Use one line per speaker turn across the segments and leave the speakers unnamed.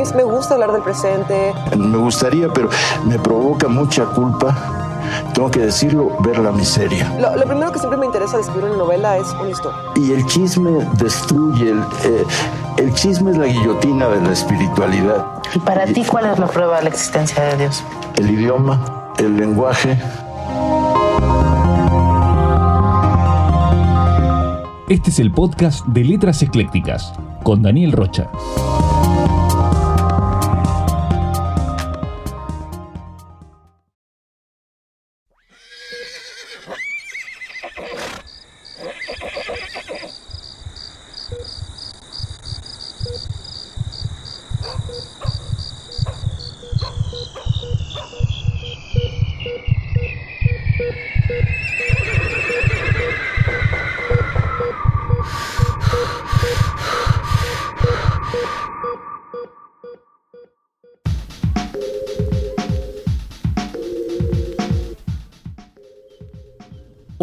mí me gusta hablar del presente.
Me gustaría, pero me provoca mucha culpa tengo que decirlo, ver la miseria.
Lo, primero que siempre me interesa de escribir una novela es una historia.
Y el chisme destruye, el, eh, el chisme es la guillotina de la espiritualidad.
¿Y para ti cuál es la prueba de la existencia de Dios?
El idioma, el lenguaje.
Este es el podcast de Letras Eclécticas con Daniel Rocha.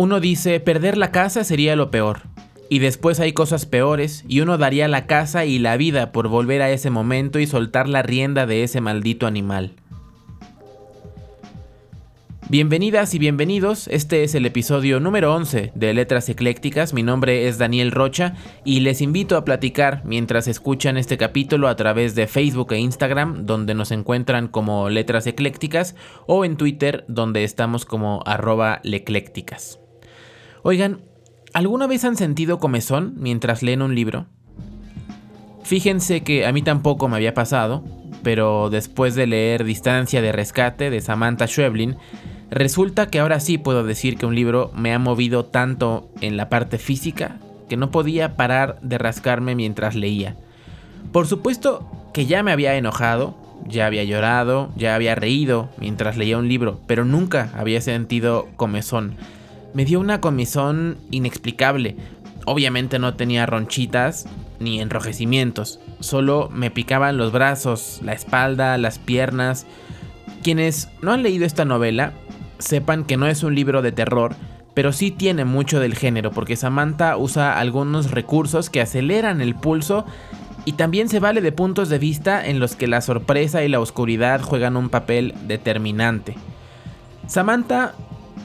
Uno dice, perder la casa sería lo peor. Y después hay cosas peores, y uno daría la casa y la vida por volver a ese momento y soltar la rienda de ese maldito animal. Bienvenidas y bienvenidos, este es el episodio número 11 de Letras Eclécticas, mi nombre es Daniel Rocha y les invito a platicar mientras escuchan este capítulo a través de Facebook e Instagram, donde nos encuentran como Letras Eclécticas, o en Twitter, donde estamos como arroba leclécticas. Oigan, ¿alguna vez han sentido comezón mientras leen un libro? Fíjense que a mí tampoco me había pasado, pero después de leer Distancia de Rescate de Samantha Schweblin, Resulta que ahora sí puedo decir que un libro me ha movido tanto en la parte física que no podía parar de rascarme mientras leía. Por supuesto que ya me había enojado, ya había llorado, ya había reído mientras leía un libro, pero nunca había sentido comezón. Me dio una comezón inexplicable. Obviamente no tenía ronchitas ni enrojecimientos, solo me picaban los brazos, la espalda, las piernas. Quienes no han leído esta novela sepan que no es un libro de terror, pero sí tiene mucho del género, porque Samantha usa algunos recursos que aceleran el pulso y también se vale de puntos de vista en los que la sorpresa y la oscuridad juegan un papel determinante. Samantha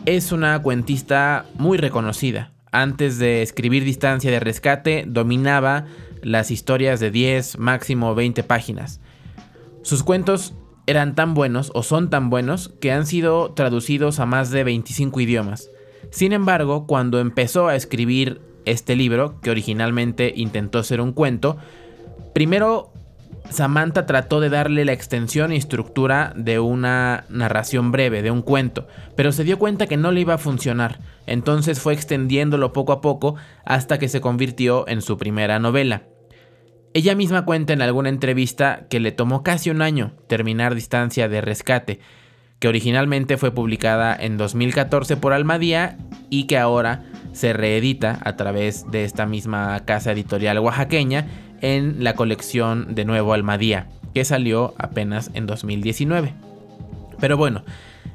es una cuentista muy reconocida. Antes de escribir Distancia de Rescate, dominaba las historias de 10, máximo 20 páginas. Sus cuentos eran tan buenos o son tan buenos que han sido traducidos a más de 25 idiomas. Sin embargo, cuando empezó a escribir este libro, que originalmente intentó ser un cuento, primero Samantha trató de darle la extensión y estructura de una narración breve, de un cuento, pero se dio cuenta que no le iba a funcionar, entonces fue extendiéndolo poco a poco hasta que se convirtió en su primera novela. Ella misma cuenta en alguna entrevista que le tomó casi un año terminar Distancia de Rescate, que originalmente fue publicada en 2014 por Almadía y que ahora se reedita a través de esta misma casa editorial oaxaqueña en la colección de nuevo Almadía, que salió apenas en 2019. Pero bueno,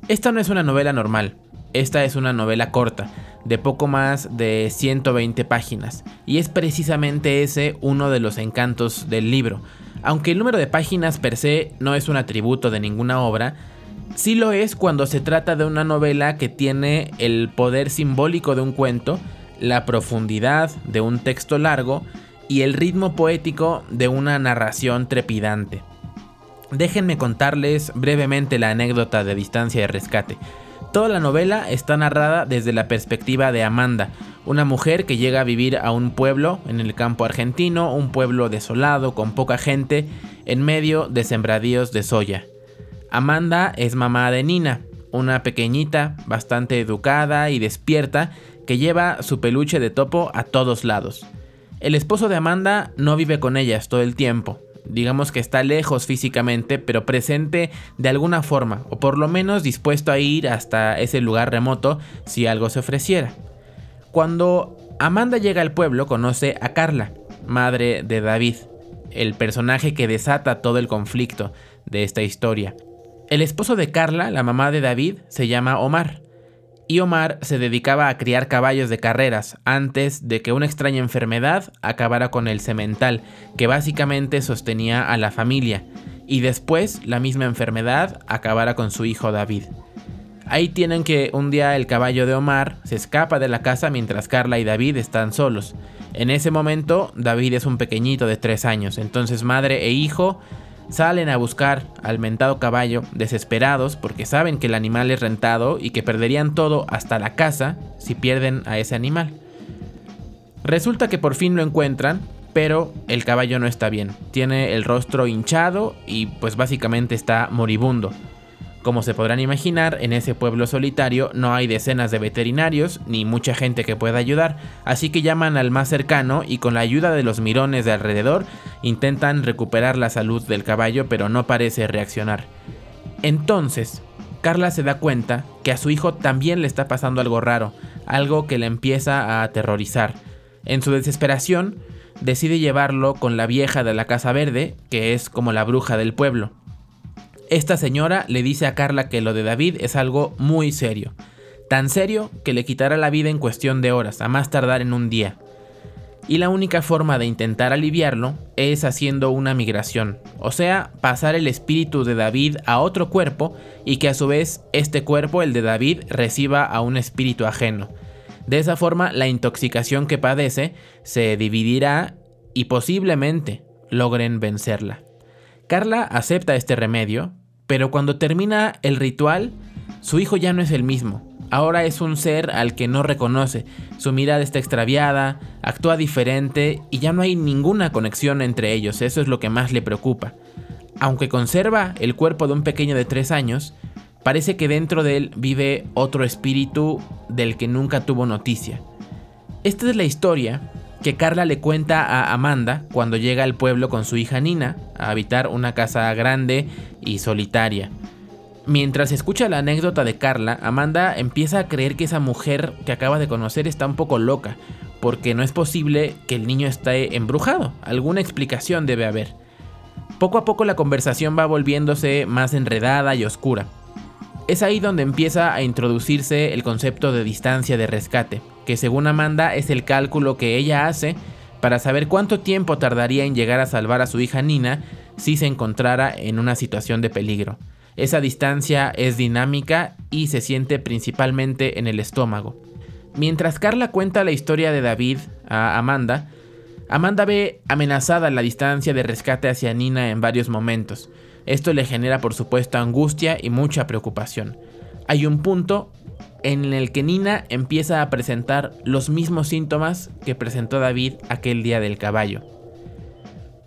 esta no es una novela normal, esta es una novela corta, de poco más de 120 páginas, y es precisamente ese uno de los encantos del libro. Aunque el número de páginas per se no es un atributo de ninguna obra, sí lo es cuando se trata de una novela que tiene el poder simbólico de un cuento, la profundidad de un texto largo y el ritmo poético de una narración trepidante. Déjenme contarles brevemente la anécdota de distancia de rescate. Toda la novela está narrada desde la perspectiva de Amanda, una mujer que llega a vivir a un pueblo en el campo argentino, un pueblo desolado, con poca gente, en medio de sembradíos de soya. Amanda es mamá de Nina, una pequeñita, bastante educada y despierta, que lleva su peluche de topo a todos lados. El esposo de Amanda no vive con ellas todo el tiempo, digamos que está lejos físicamente, pero presente de alguna forma, o por lo menos dispuesto a ir hasta ese lugar remoto si algo se ofreciera. Cuando Amanda llega al pueblo, conoce a Carla, madre de David, el personaje que desata todo el conflicto de esta historia. El esposo de Carla, la mamá de David, se llama Omar, y Omar se dedicaba a criar caballos de carreras antes de que una extraña enfermedad acabara con el semental, que básicamente sostenía a la familia, y después la misma enfermedad acabara con su hijo David. Ahí tienen que un día el caballo de Omar se escapa de la casa mientras Carla y David están solos. En ese momento David es un pequeñito de 3 años, entonces madre e hijo salen a buscar al mentado caballo desesperados porque saben que el animal es rentado y que perderían todo hasta la casa si pierden a ese animal. Resulta que por fin lo encuentran, pero el caballo no está bien. Tiene el rostro hinchado y pues básicamente está moribundo. Como se podrán imaginar, en ese pueblo solitario no hay decenas de veterinarios ni mucha gente que pueda ayudar, así que llaman al más cercano y con la ayuda de los mirones de alrededor intentan recuperar la salud del caballo, pero no parece reaccionar. Entonces, Carla se da cuenta que a su hijo también le está pasando algo raro, algo que le empieza a aterrorizar. En su desesperación, decide llevarlo con la vieja de la Casa Verde, que es como la bruja del pueblo. Esta señora le dice a Carla que lo de David es algo muy serio. Tan serio que le quitará la vida en cuestión de horas, a más tardar en un día. Y la única forma de intentar aliviarlo es haciendo una migración, o sea, pasar el espíritu de David a otro cuerpo y que a su vez este cuerpo, el de David, reciba a un espíritu ajeno. De esa forma, la intoxicación que padece se dividirá y posiblemente logren vencerla. Carla acepta este remedio, pero cuando termina el ritual, su hijo ya no es el mismo. Ahora es un ser al que no reconoce, su mirada está extraviada, actúa diferente y ya no hay ninguna conexión entre ellos, eso es lo que más le preocupa. Aunque conserva el cuerpo de un pequeño de 3 años, parece que dentro de él vive otro espíritu del que nunca tuvo noticia. Esta es la historia que Carla le cuenta a Amanda cuando llega al pueblo con su hija Nina a habitar una casa grande y solitaria. Mientras escucha la anécdota de Carla, Amanda empieza a creer que esa mujer que acaba de conocer está un poco loca, porque no es posible que el niño esté embrujado, alguna explicación debe haber. Poco a poco la conversación va volviéndose más enredada y oscura. Es ahí donde empieza a introducirse el concepto de distancia de rescate, que según Amanda es el cálculo que ella hace para saber cuánto tiempo tardaría en llegar a salvar a su hija Nina si se encontrara en una situación de peligro. Esa distancia es dinámica y se siente principalmente en el estómago. Mientras Carla cuenta la historia de David a Amanda, Amanda ve amenazada la distancia de rescate hacia Nina en varios momentos. Esto le genera por supuesto angustia y mucha preocupación. Hay un punto en el que Nina empieza a presentar los mismos síntomas que presentó David aquel día del caballo.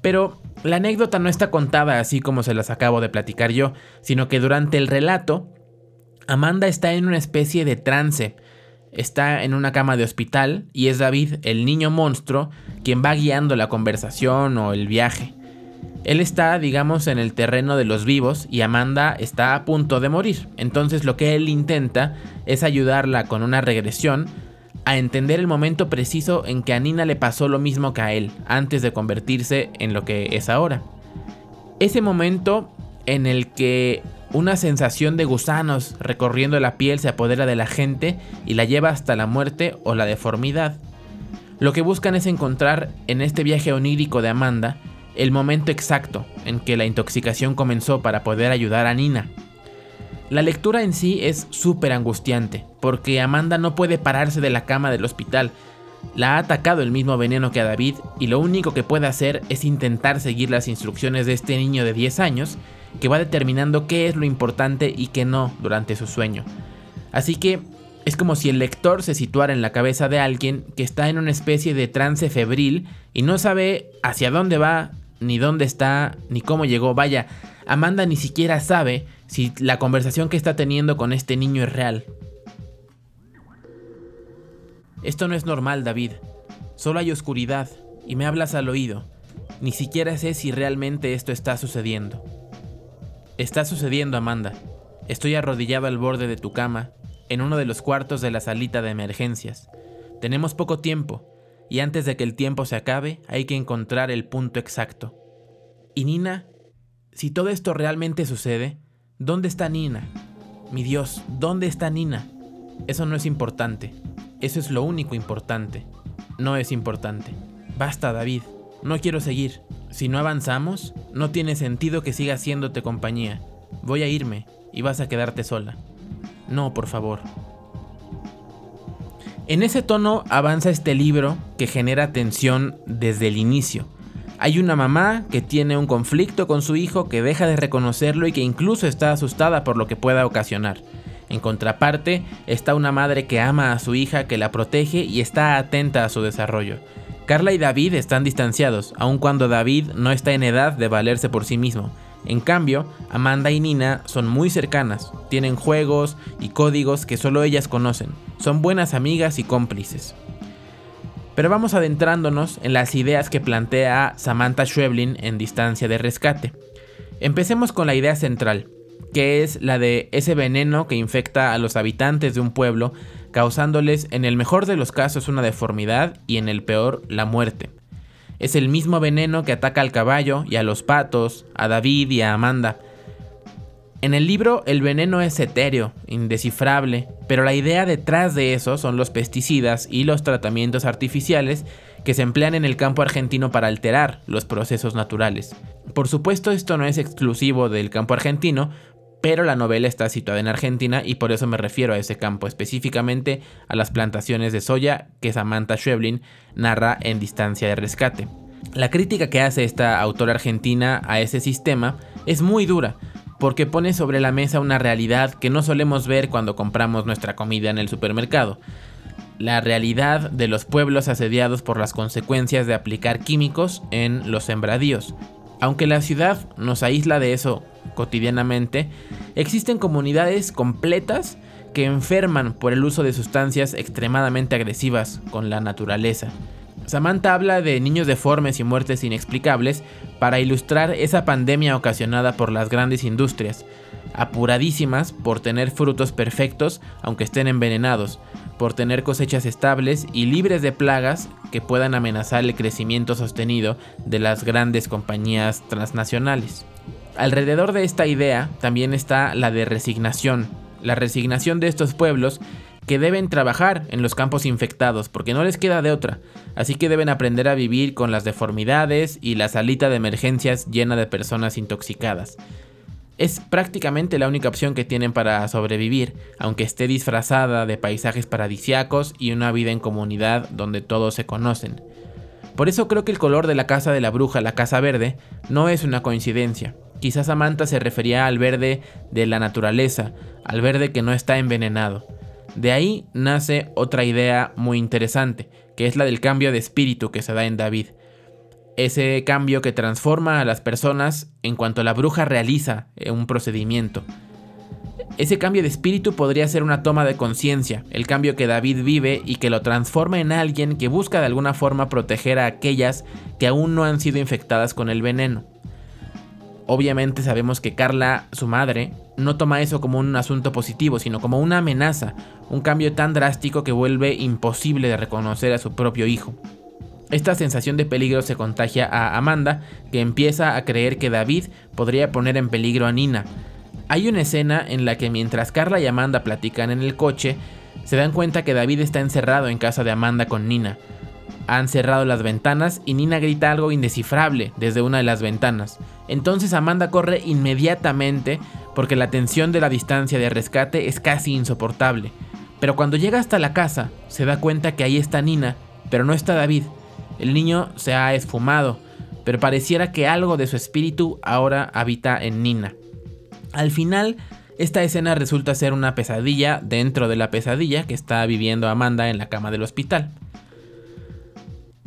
Pero la anécdota no está contada así como se las acabo de platicar yo, sino que durante el relato, Amanda está en una especie de trance. Está en una cama de hospital y es David, el niño monstruo, quien va guiando la conversación o el viaje. Él está, digamos, en el terreno de los vivos y Amanda está a punto de morir. Entonces lo que él intenta es ayudarla con una regresión a entender el momento preciso en que a Nina le pasó lo mismo que a él, antes de convertirse en lo que es ahora. Ese momento en el que una sensación de gusanos recorriendo la piel se apodera de la gente y la lleva hasta la muerte o la deformidad. Lo que buscan es encontrar en este viaje onírico de Amanda el momento exacto en que la intoxicación comenzó para poder ayudar a Nina. La lectura en sí es súper angustiante, porque Amanda no puede pararse de la cama del hospital. La ha atacado el mismo veneno que a David y lo único que puede hacer es intentar seguir las instrucciones de este niño de 10 años que va determinando qué es lo importante y qué no durante su sueño. Así que es como si el lector se situara en la cabeza de alguien que está en una especie de trance febril y no sabe hacia dónde va, ni dónde está, ni cómo llegó. Vaya, Amanda ni siquiera sabe si la conversación que está teniendo con este niño es real. Esto no es normal, David. Solo hay oscuridad y me hablas al oído. Ni siquiera sé si realmente esto está sucediendo. Está sucediendo, Amanda. Estoy arrodillado al borde de tu cama, en uno de los cuartos de la salita de emergencias. Tenemos poco tiempo, y antes de que el tiempo se acabe hay que encontrar el punto exacto. ¿Y Nina? Si todo esto realmente sucede, ¿dónde está Nina? Mi Dios, ¿dónde está Nina? eso no es importante. Eso es lo único importante. No es importante. Basta, David. No quiero seguir. Si no avanzamos, no tiene sentido que siga haciéndote compañía. Voy a irme y vas a quedarte sola. No, por favor. En ese tono avanza este libro que genera tensión desde el inicio. Hay una mamá que tiene un conflicto con su hijo que deja de reconocerlo y que incluso está asustada por lo que pueda ocasionar. En contraparte, está una madre que ama a su hija, que la protege y está atenta a su desarrollo. Carla y David están distanciados, aun cuando David no está en edad de valerse por sí mismo. En cambio, Amanda y Nina son muy cercanas, tienen juegos y códigos que solo ellas conocen, son buenas amigas y cómplices. Pero vamos adentrándonos en las ideas que plantea Samantha Schweblin en Distancia de Rescate. Empecemos con la idea central, que es la de ese veneno que infecta a los habitantes de un pueblo, causándoles en el mejor de los casos una deformidad y en el peor la muerte. Es el mismo veneno que ataca al caballo y a los patos, a David y a Amanda. En el libro el veneno es etéreo, indescifrable, pero la idea detrás de eso son los pesticidas y los tratamientos artificiales que se emplean en el campo argentino para alterar los procesos naturales. Por supuesto esto no es exclusivo del campo argentino, pero la novela está situada en Argentina y por eso me refiero a ese campo, específicamente a las plantaciones de soya que Samantha Schweblin narra en Distancia de Rescate. La crítica que hace esta autora argentina a ese sistema es muy dura, porque pone sobre la mesa una realidad que no solemos ver cuando compramos nuestra comida en el supermercado. La realidad de los pueblos asediados por las consecuencias de aplicar químicos en los sembradíos. Aunque la ciudad nos aísla de eso cotidianamente, existen comunidades completas que enferman por el uso de sustancias extremadamente agresivas con la naturaleza. Samantha habla de niños deformes y muertes inexplicables para ilustrar esa pandemia ocasionada por las grandes industrias, apuradísimas por tener frutos perfectos aunque estén envenenados, por tener cosechas estables y libres de plagas que puedan amenazar el crecimiento sostenido de las grandes compañías transnacionales. Alrededor de esta idea también está la de resignación, la resignación de estos pueblos que deben trabajar en los campos infectados porque no les queda de otra, así que deben aprender a vivir con las deformidades y la salita de emergencias llena de personas intoxicadas. Es prácticamente la única opción que tienen para sobrevivir, aunque esté disfrazada de paisajes paradisiacos y una vida en comunidad donde todos se conocen. Por eso creo que el color de la casa de la bruja, la casa verde, no es una coincidencia. Quizás Samantha se refería al verde de la naturaleza, al verde que no está envenenado. De ahí nace otra idea muy interesante, que es la del cambio de espíritu que se da en David. Ese cambio que transforma a las personas en cuanto la bruja realiza un procedimiento. Ese cambio de espíritu podría ser una toma de conciencia, el cambio que David vive y que lo transforma en alguien que busca de alguna forma proteger a aquellas que aún no han sido infectadas con el veneno. Obviamente sabemos que Carla, su madre, no toma eso como un asunto positivo, sino como una amenaza, un cambio tan drástico que vuelve imposible de reconocer a su propio hijo. Esta sensación de peligro se contagia a Amanda, que empieza a creer que David podría poner en peligro a Nina. Hay una escena en la que mientras Carla y Amanda platican en el coche, se dan cuenta que David está encerrado en casa de Amanda con Nina han cerrado las ventanas y Nina grita algo indescifrable desde una de las ventanas. Entonces Amanda corre inmediatamente porque la tensión de la distancia de rescate es casi insoportable. Pero cuando llega hasta la casa, se da cuenta que ahí está Nina, pero no está David. El niño se ha esfumado, pero pareciera que algo de su espíritu ahora habita en Nina. Al final, esta escena resulta ser una pesadilla dentro de la pesadilla que está viviendo Amanda en la cama del hospital.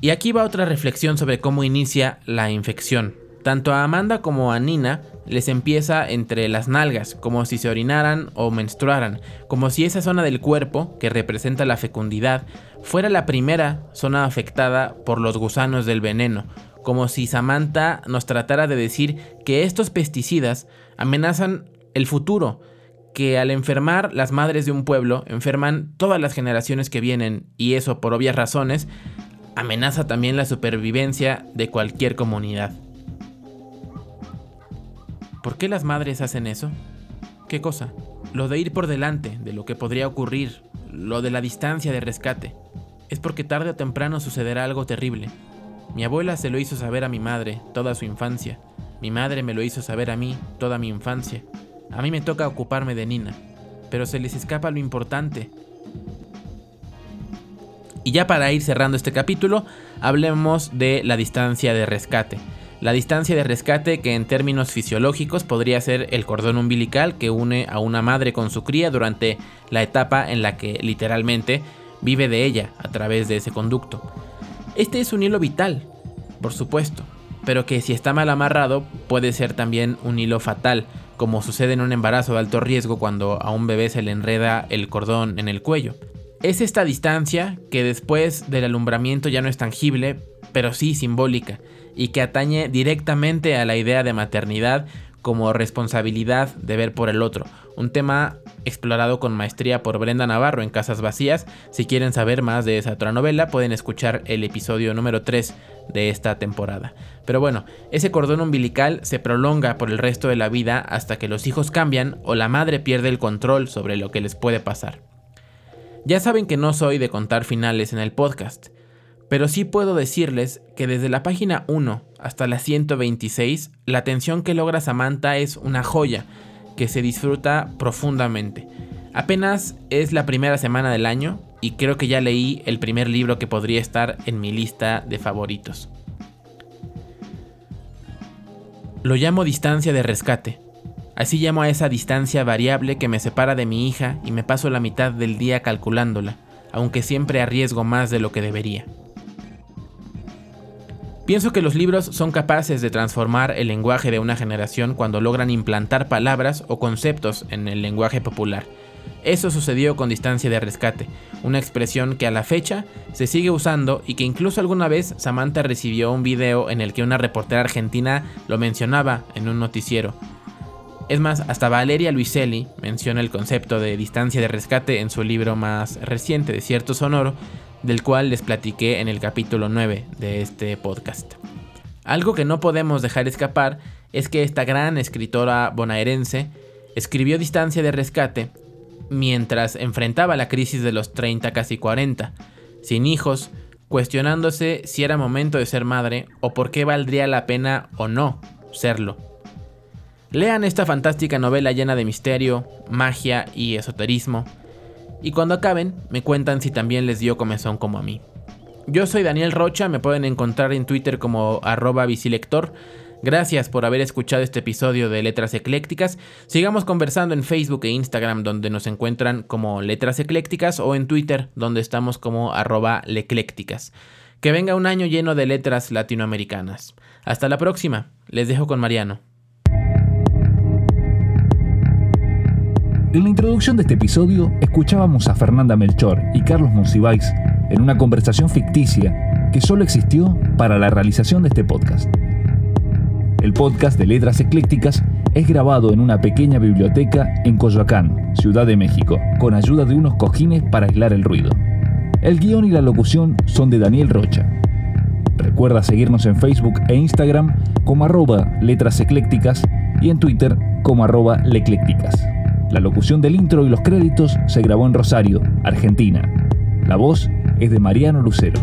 Y aquí va otra reflexión sobre cómo inicia la infección. Tanto a Amanda como a Nina les empieza entre las nalgas, como si se orinaran o menstruaran, como si esa zona del cuerpo, que representa la fecundidad, fuera la primera zona afectada por los gusanos del veneno, como si Samantha nos tratara de decir que estos pesticidas amenazan el futuro, que al enfermar las madres de un pueblo enferman todas las generaciones que vienen, y eso por obvias razones amenaza también la supervivencia de cualquier comunidad. ¿Por qué las madres hacen eso? ¿Qué cosa? Lo de ir por delante de lo que podría ocurrir, lo de la distancia de rescate, es porque tarde o temprano sucederá algo terrible. Mi abuela se lo hizo saber a mi madre toda su infancia. Mi madre me lo hizo saber a mí toda mi infancia. A mí me toca ocuparme de Nina, pero se les escapa lo importante. Y ya para ir cerrando este capítulo, hablemos de la distancia de rescate. La distancia de rescate que en términos fisiológicos podría ser el cordón umbilical que une a una madre con su cría durante la etapa en la que literalmente vive de ella a través de ese conducto. Este es un hilo vital, por supuesto, pero que si está mal amarrado puede ser también un hilo fatal, como sucede en un embarazo de alto riesgo cuando a un bebé se le enreda el cordón en el cuello. Es esta distancia que después del alumbramiento ya no es tangible, pero sí simbólica, y que atañe directamente a la idea de maternidad como responsabilidad de ver por el otro, un tema explorado con maestría por Brenda Navarro en Casas Vacías. Si quieren saber más de esa otra novela, pueden escuchar el episodio número 3 de esta temporada. Pero bueno, ese cordón umbilical se prolonga por el resto de la vida hasta que los hijos cambian o la madre pierde el control sobre lo que les puede pasar. Ya saben que no soy de contar finales en el podcast, pero sí puedo decirles que desde la página 1 hasta la 126, la tensión que logra Samantha es una joya que se disfruta profundamente. Apenas es la primera semana del año y creo que ya leí el primer libro que podría estar en mi lista de favoritos. Lo llamo distancia de rescate, Así llamo a esa distancia variable que me separa de mi hija y me paso la mitad del día calculándola, aunque siempre arriesgo más de lo que debería. Pienso que los libros son capaces de transformar el lenguaje de una generación cuando logran implantar palabras o conceptos en el lenguaje popular. Eso sucedió con Distancia de Rescate, una expresión que a la fecha se sigue usando y que incluso alguna vez Samantha recibió un video en el que una reportera argentina lo mencionaba en un noticiero. Es más, hasta Valeria Luiselli menciona el concepto de distancia de rescate en su libro más reciente, Desierto Sonoro, del cual les platiqué en el capítulo 9 de este podcast. Algo que no podemos dejar escapar es que esta gran escritora bonaerense escribió Distancia de Rescate mientras enfrentaba la crisis de los 30 casi 40, sin hijos, cuestionándose si era momento de ser madre o por qué valdría la pena o no serlo. Lean esta fantástica novela llena de misterio, magia y esoterismo. Y cuando acaben, me cuentan si también les dio comezón como a mí. Yo soy Daniel Rocha, me pueden encontrar en Twitter como arroba bicilector. Gracias por haber escuchado este episodio de Letras Eclécticas. Sigamos conversando en Facebook e Instagram donde nos encuentran como Letras Eclécticas o en Twitter donde estamos como arroba leclécticas. Que venga un año lleno de letras latinoamericanas. Hasta la próxima. Les dejo con Mariano.
En la introducción de este episodio escuchábamos a Fernanda Melchor y Carlos Monsiváis en una conversación ficticia que solo existió para la realización de este podcast. El podcast de Letras Eclécticas es grabado en una pequeña biblioteca en Coyoacán, Ciudad de México, con ayuda de unos cojines para aislar el ruido. El guion y la locución son de Daniel Rocha. Recuerda seguirnos en Facebook e Instagram como arroba letras eclécticas y en Twitter como arroba leclécticas. La locución del intro y los créditos se grabó en Rosario, Argentina. La voz es de Mariano Lucero.